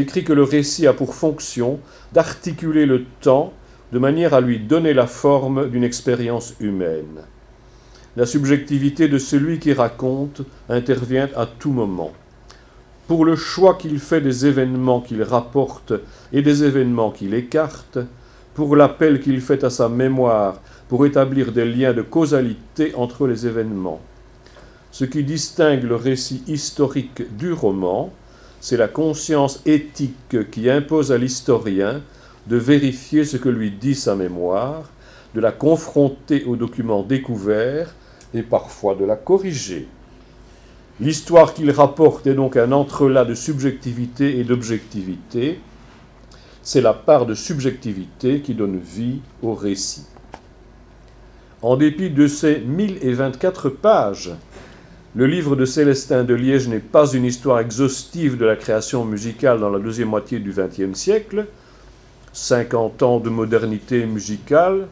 écrit que le récit a pour fonction d'articuler le temps de manière à lui donner la forme d'une expérience humaine. La subjectivité de celui qui raconte intervient à tout moment. Pour le choix qu'il fait des événements qu'il rapporte et des événements qu'il écarte, pour l'appel qu'il fait à sa mémoire pour établir des liens de causalité entre les événements. Ce qui distingue le récit historique du roman, c'est la conscience éthique qui impose à l'historien de vérifier ce que lui dit sa mémoire, de la confronter aux documents découverts et parfois de la corriger. L'histoire qu'il rapporte est donc un entrelac de subjectivité et d'objectivité. C'est la part de subjectivité qui donne vie au récit. En dépit de ses 1024 pages, le livre de Célestin de Liège n'est pas une histoire exhaustive de la création musicale dans la deuxième moitié du XXe siècle. 50 ans de modernité musicale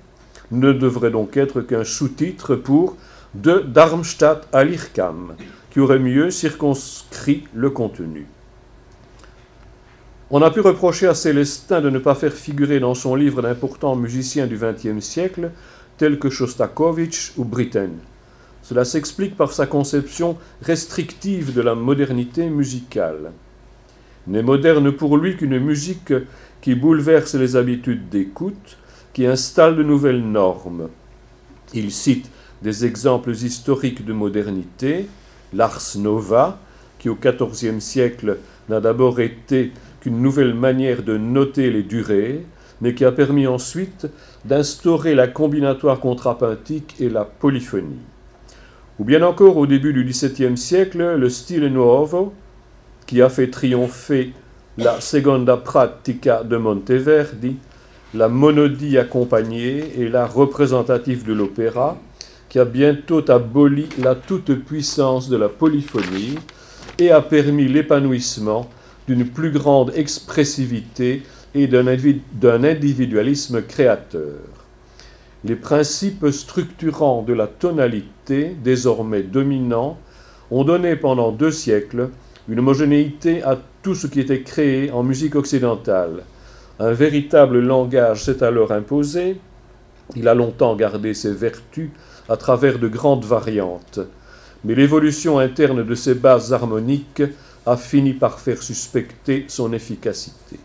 ne devrait donc être qu'un sous-titre pour de Darmstadt à l'IRCAM, qui aurait mieux circonscrit le contenu. On a pu reprocher à Célestin de ne pas faire figurer dans son livre d'importants musiciens du XXe siècle, tels que Shostakovich ou Britten. Cela s'explique par sa conception restrictive de la modernité musicale. N'est moderne pour lui qu'une musique qui bouleverse les habitudes d'écoute, qui installe de nouvelles normes. Il cite des exemples historiques de modernité, l'ars nova, qui au XIVe siècle n'a d'abord été qu'une nouvelle manière de noter les durées, mais qui a permis ensuite d'instaurer la combinatoire contrapuntique et la polyphonie. Ou bien encore au début du XVIIe siècle, le stile nuovo, qui a fait triompher la seconda pratica de Monteverdi, la monodie accompagnée et la représentative de l'opéra, qui a bientôt aboli la toute-puissance de la polyphonie et a permis l'épanouissement d'une plus grande expressivité et d'un individualisme créateur. Les principes structurants de la tonalité, désormais dominants, ont donné pendant deux siècles une homogénéité à tout ce qui était créé en musique occidentale. Un véritable langage s'est alors imposé, il a longtemps gardé ses vertus à travers de grandes variantes. Mais l'évolution interne de ces bases harmoniques a fini par faire suspecter son efficacité.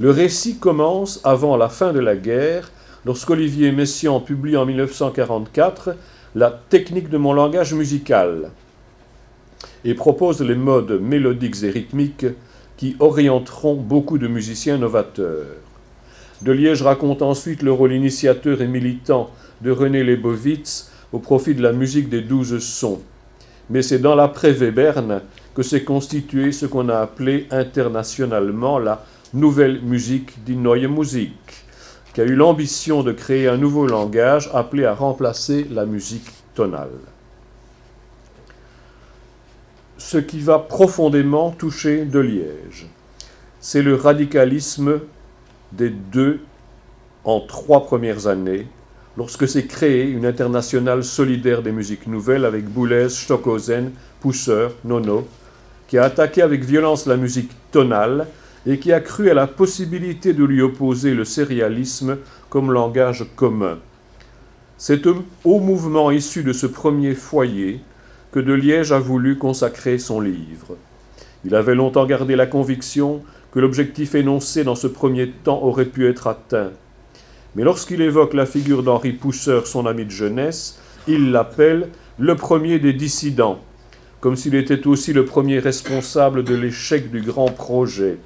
Le récit commence avant la fin de la guerre, lorsqu'Olivier Messiaen publie en 1944 La technique de mon langage musical et propose les modes mélodiques et rythmiques qui orienteront beaucoup de musiciens novateurs. De Liège raconte ensuite le rôle initiateur et militant de René Lebovitz au profit de la musique des douze sons. Mais c'est dans l'après-Webern que s'est constitué ce qu'on a appelé internationalement la nouvelle musique, die Neue Musik, qui a eu l'ambition de créer un nouveau langage appelé à remplacer la musique tonale. Ce qui va profondément toucher de Liège, c'est le radicalisme des deux en trois premières années, lorsque s'est créée une internationale solidaire des musiques nouvelles avec Boulez, Stockhausen, Pousser, Nono, qui a attaqué avec violence la musique tonale et qui a cru à la possibilité de lui opposer le sérialisme comme langage commun. C'est au mouvement issu de ce premier foyer que de Liège a voulu consacrer son livre. Il avait longtemps gardé la conviction que l'objectif énoncé dans ce premier temps aurait pu être atteint. Mais lorsqu'il évoque la figure d'Henri Pousseur, son ami de jeunesse, il l'appelle le premier des dissidents, comme s'il était aussi le premier responsable de l'échec du grand projet.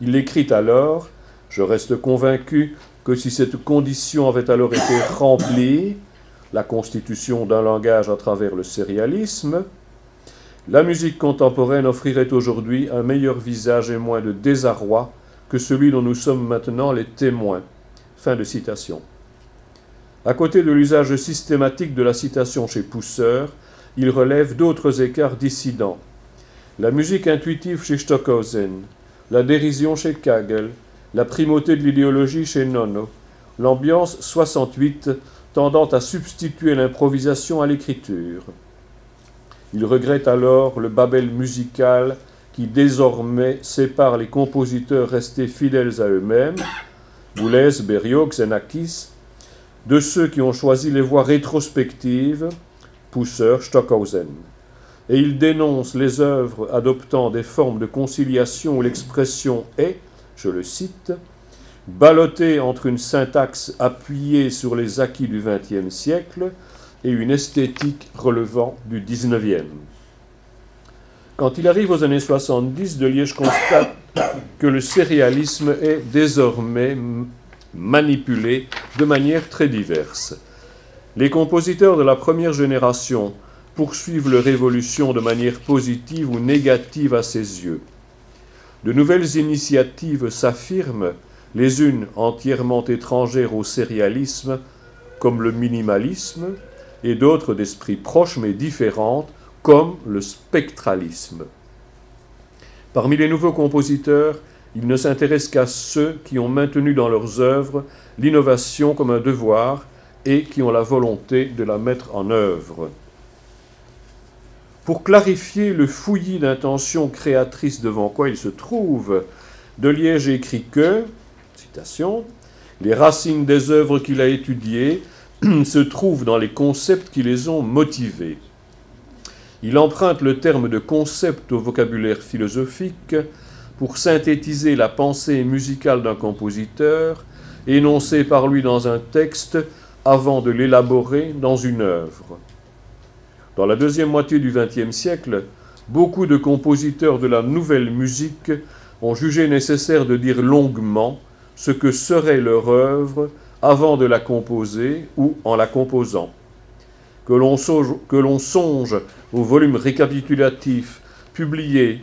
Il écrit alors Je reste convaincu que si cette condition avait alors été remplie, la constitution d'un langage à travers le sérialisme, la musique contemporaine offrirait aujourd'hui un meilleur visage et moins de désarroi que celui dont nous sommes maintenant les témoins. Fin de citation. À côté de l'usage systématique de la citation chez Pousseur, il relève d'autres écarts dissidents. La musique intuitive chez Stockhausen, la dérision chez Kagel, la primauté de l'idéologie chez Nono, l'ambiance 68 tendant à substituer l'improvisation à l'écriture. Il regrette alors le babel musical qui désormais sépare les compositeurs restés fidèles à eux-mêmes, Boulez, Berriot, Xenakis, de ceux qui ont choisi les voies rétrospectives, Pousser, Stockhausen. Et il dénonce les œuvres adoptant des formes de conciliation où l'expression est, je le cite, ballottée entre une syntaxe appuyée sur les acquis du XXe siècle et une esthétique relevant du XIXe. Quand il arrive aux années 70, de Liège constate que le sérialisme est désormais manipulé de manière très diverse. Les compositeurs de la première génération poursuivent leur évolution de manière positive ou négative à ses yeux. De nouvelles initiatives s'affirment, les unes entièrement étrangères au sérialisme, comme le minimalisme, et d'autres d'esprit proche mais différentes, comme le spectralisme. Parmi les nouveaux compositeurs, il ne s'intéresse qu'à ceux qui ont maintenu dans leurs œuvres l'innovation comme un devoir et qui ont la volonté de la mettre en œuvre. Pour clarifier le fouillis d'intentions créatrices devant quoi il se trouve, De Liège écrit que, citation, les racines des œuvres qu'il a étudiées se trouvent dans les concepts qui les ont motivés. Il emprunte le terme de concept au vocabulaire philosophique pour synthétiser la pensée musicale d'un compositeur, énoncée par lui dans un texte avant de l'élaborer dans une œuvre. Dans la deuxième moitié du XXe siècle, beaucoup de compositeurs de la nouvelle musique ont jugé nécessaire de dire longuement ce que serait leur œuvre avant de la composer ou en la composant. Que l'on songe, au volume récapitulatif publié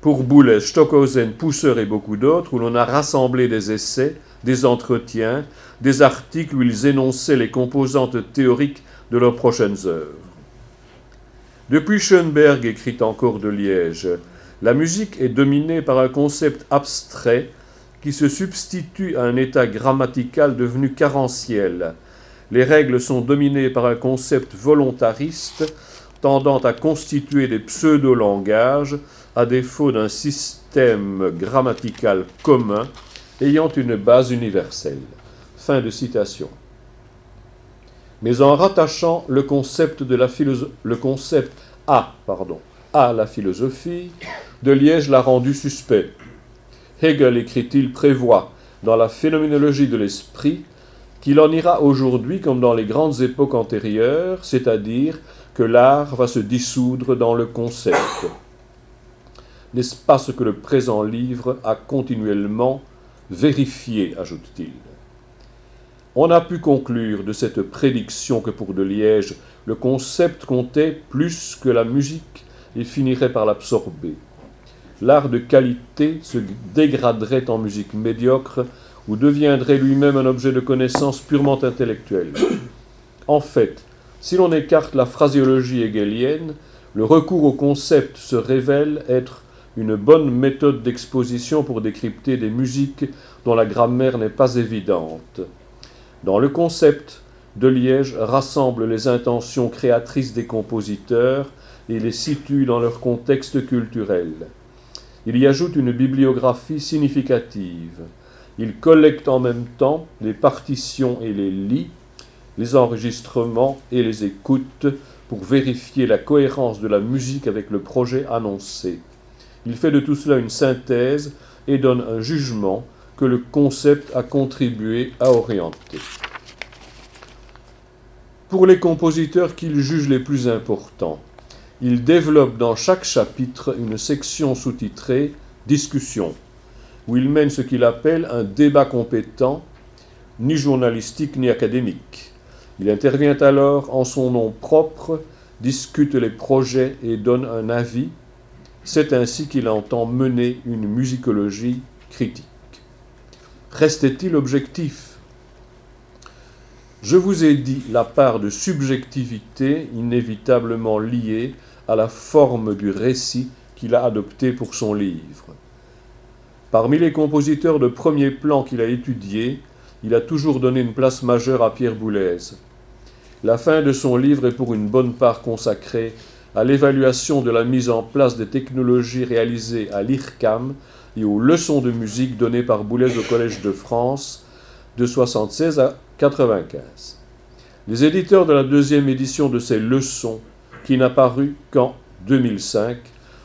pour Boulez, Stockhausen, Pousser et beaucoup d'autres, où l'on a rassemblé des essais, des entretiens, des articles où ils énonçaient les composantes théoriques de leurs prochaines œuvres. Depuis Schoenberg, écrit encore de Liège, la musique est dominée par un concept abstrait qui se substitue à un état grammatical devenu carentiel. Les règles sont dominées par un concept volontariste tendant à constituer des pseudo-langages à défaut d'un système grammatical commun ayant une base universelle. Fin de citation. Mais en rattachant le concept, de la le concept à, pardon, à la philosophie, de Liège l'a rendu suspect. Hegel, écrit-il, prévoit dans la phénoménologie de l'esprit qu'il en ira aujourd'hui comme dans les grandes époques antérieures, c'est-à-dire que l'art va se dissoudre dans le concept. N'est-ce pas ce que le présent livre a continuellement vérifié, ajoute-t-il On a pu conclure de cette prédiction que pour de Liège, le concept comptait plus que la musique et finirait par l'absorber. L'art de qualité se dégraderait en musique médiocre ou deviendrait lui-même un objet de connaissance purement intellectuelle. En fait, si l'on écarte la phraséologie hegelienne, le recours au concept se révèle être une bonne méthode d'exposition pour décrypter des musiques dont la grammaire n'est pas évidente. Dans le concept, De Liège rassemble les intentions créatrices des compositeurs et les situe dans leur contexte culturel. Il y ajoute une bibliographie significative. Il collecte en même temps les partitions et les lit, les enregistrements et les écoutes pour vérifier la cohérence de la musique avec le projet annoncé. Il fait de tout cela une synthèse et donne un jugement que le concept a contribué à orienter. Pour les compositeurs qu'il juge les plus importants, il développe dans chaque chapitre une section sous-titrée Discussion, où il mène ce qu'il appelle un débat compétent, ni journalistique ni académique. Il intervient alors en son nom propre, discute les projets et donne un avis. C'est ainsi qu'il entend mener une musicologie critique. Restait-il objectif? Je vous ai dit la part de subjectivité inévitablement liée à la forme du récit qu'il a adopté pour son livre. Parmi les compositeurs de premier plan qu'il a étudiés, il a toujours donné une place majeure à Pierre Boulez. La fin de son livre est pour une bonne part consacrée à l'évaluation de la mise en place des technologies réalisées à l'IRCAM et aux leçons de musique données par Boulez au Collège de France de 1976 à 1995. Les éditeurs de la deuxième édition de ces leçons, qui n'a paru qu'en 2005,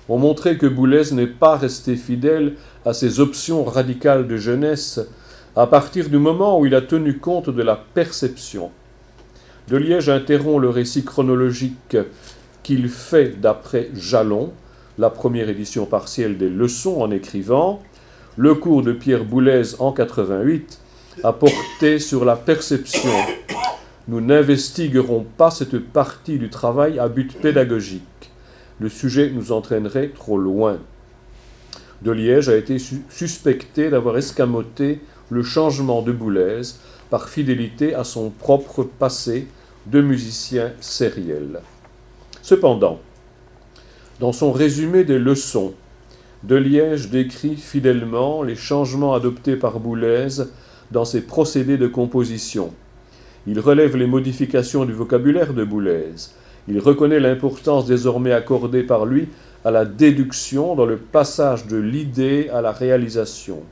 ont montré que Boulez n'est pas resté fidèle à ses options radicales de jeunesse à partir du moment où il a tenu compte de la perception. De Liège interrompt le récit chronologique qu'il fait d'après Jalon, la première édition partielle des leçons, en écrivant Le cours de Pierre Boulez en 88 a porté sur la perception. Nous n'investiguerons pas cette partie du travail à but pédagogique. Le sujet nous entraînerait trop loin de Liège a été suspecté d'avoir escamoté le changement de Boulez par fidélité à son propre passé de musicien sériel. Cependant, dans son résumé des leçons, de Liège décrit fidèlement les changements adoptés par Boulez dans ses procédés de composition. Il relève les modifications du vocabulaire de Boulez. Il reconnaît l'importance désormais accordée par lui à la déduction dans le passage de l'idée à la réalisation.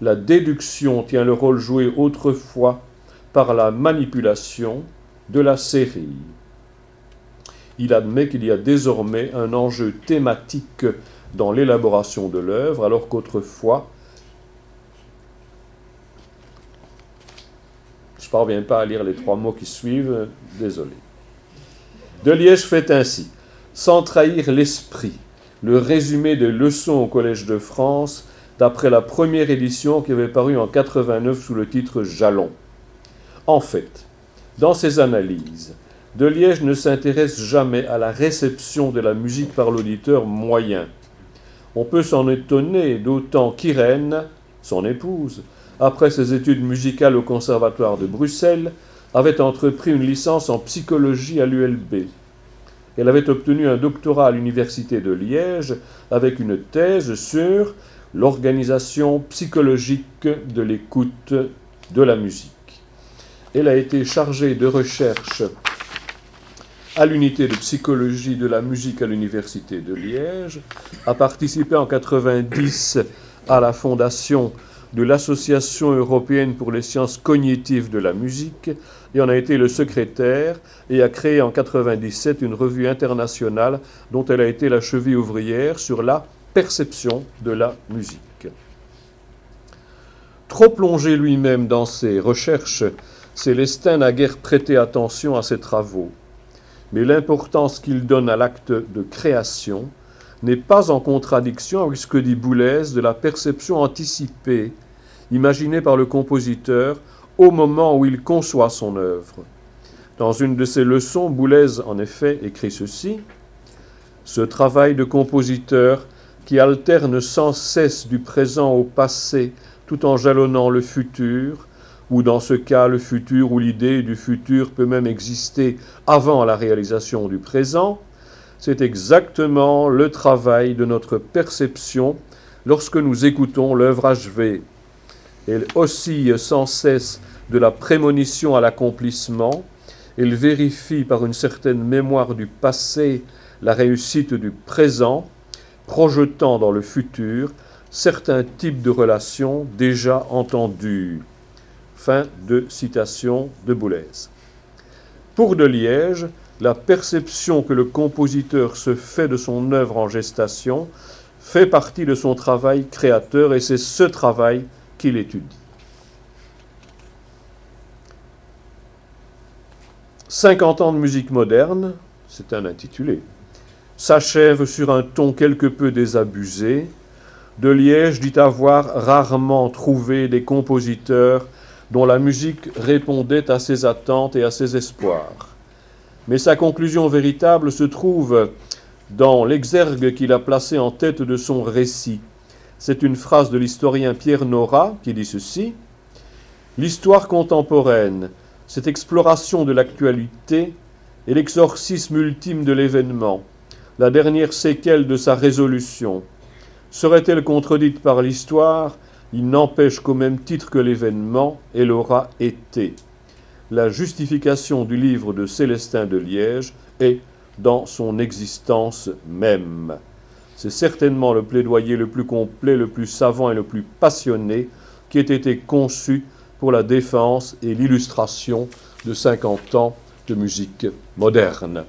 La déduction tient le rôle joué autrefois par la manipulation de la série. Il admet qu'il y a désormais un enjeu thématique dans l'élaboration de l'œuvre, alors qu'autrefois, je ne parviens pas à lire les trois mots qui suivent, désolé. De Liège fait ainsi sans trahir l'esprit, le résumé des leçons au Collège de France d'après la première édition qui avait paru en 89 sous le titre Jalon. En fait, dans ses analyses, De Liège ne s'intéresse jamais à la réception de la musique par l'auditeur moyen. On peut s'en étonner, d'autant qu'Irène, son épouse, après ses études musicales au Conservatoire de Bruxelles, avait entrepris une licence en psychologie à l'ULB. Elle avait obtenu un doctorat à l'Université de Liège avec une thèse sur l'organisation psychologique de l'écoute de la musique. Elle a été chargée de recherche à l'unité de psychologie de la musique à l'Université de Liège, a participé en 90 à la fondation de l'Association européenne pour les sciences cognitives de la musique et en a été le secrétaire et a créé en 1997 une revue internationale dont elle a été la cheville ouvrière sur la perception de la musique. Trop plongé lui-même dans ses recherches, Célestin n'a guère prêté attention à ses travaux. Mais l'importance qu'il donne à l'acte de création n'est pas en contradiction avec ce que dit Boulez de la perception anticipée, imaginée par le compositeur au moment où il conçoit son œuvre. Dans une de ses leçons, Boulez, en effet, écrit ceci Ce travail de compositeur qui alterne sans cesse du présent au passé tout en jalonnant le futur, ou dans ce cas le futur où l'idée du futur peut même exister avant la réalisation du présent, c'est exactement le travail de notre perception lorsque nous écoutons l'œuvre achevée. Elle oscille sans cesse de la prémonition à l'accomplissement, elle vérifie par une certaine mémoire du passé la réussite du présent, projetant dans le futur certains types de relations déjà entendus. Fin de citation de Boulez. Pour de Liège, la perception que le compositeur se fait de son œuvre en gestation fait partie de son travail créateur et c'est ce travail qu'il étudie. 50 ans de musique moderne, c'est un intitulé, s'achève sur un ton quelque peu désabusé. De Liège dit avoir rarement trouvé des compositeurs dont la musique répondait à ses attentes et à ses espoirs. Mais sa conclusion véritable se trouve dans l'exergue qu'il a placé en tête de son récit. C'est une phrase de l'historien Pierre Nora qui dit ceci L'histoire contemporaine, cette exploration de l'actualité est l'exorcisme ultime de l'événement, la dernière séquelle de sa résolution. Serait-elle contredite par l'histoire Il n'empêche qu'au même titre que l'événement, elle aura été. La justification du livre de Célestin de Liège est dans son existence même. C'est certainement le plaidoyer le plus complet, le plus savant et le plus passionné qui ait été conçu pour la défense et l'illustration de 50 ans de musique moderne.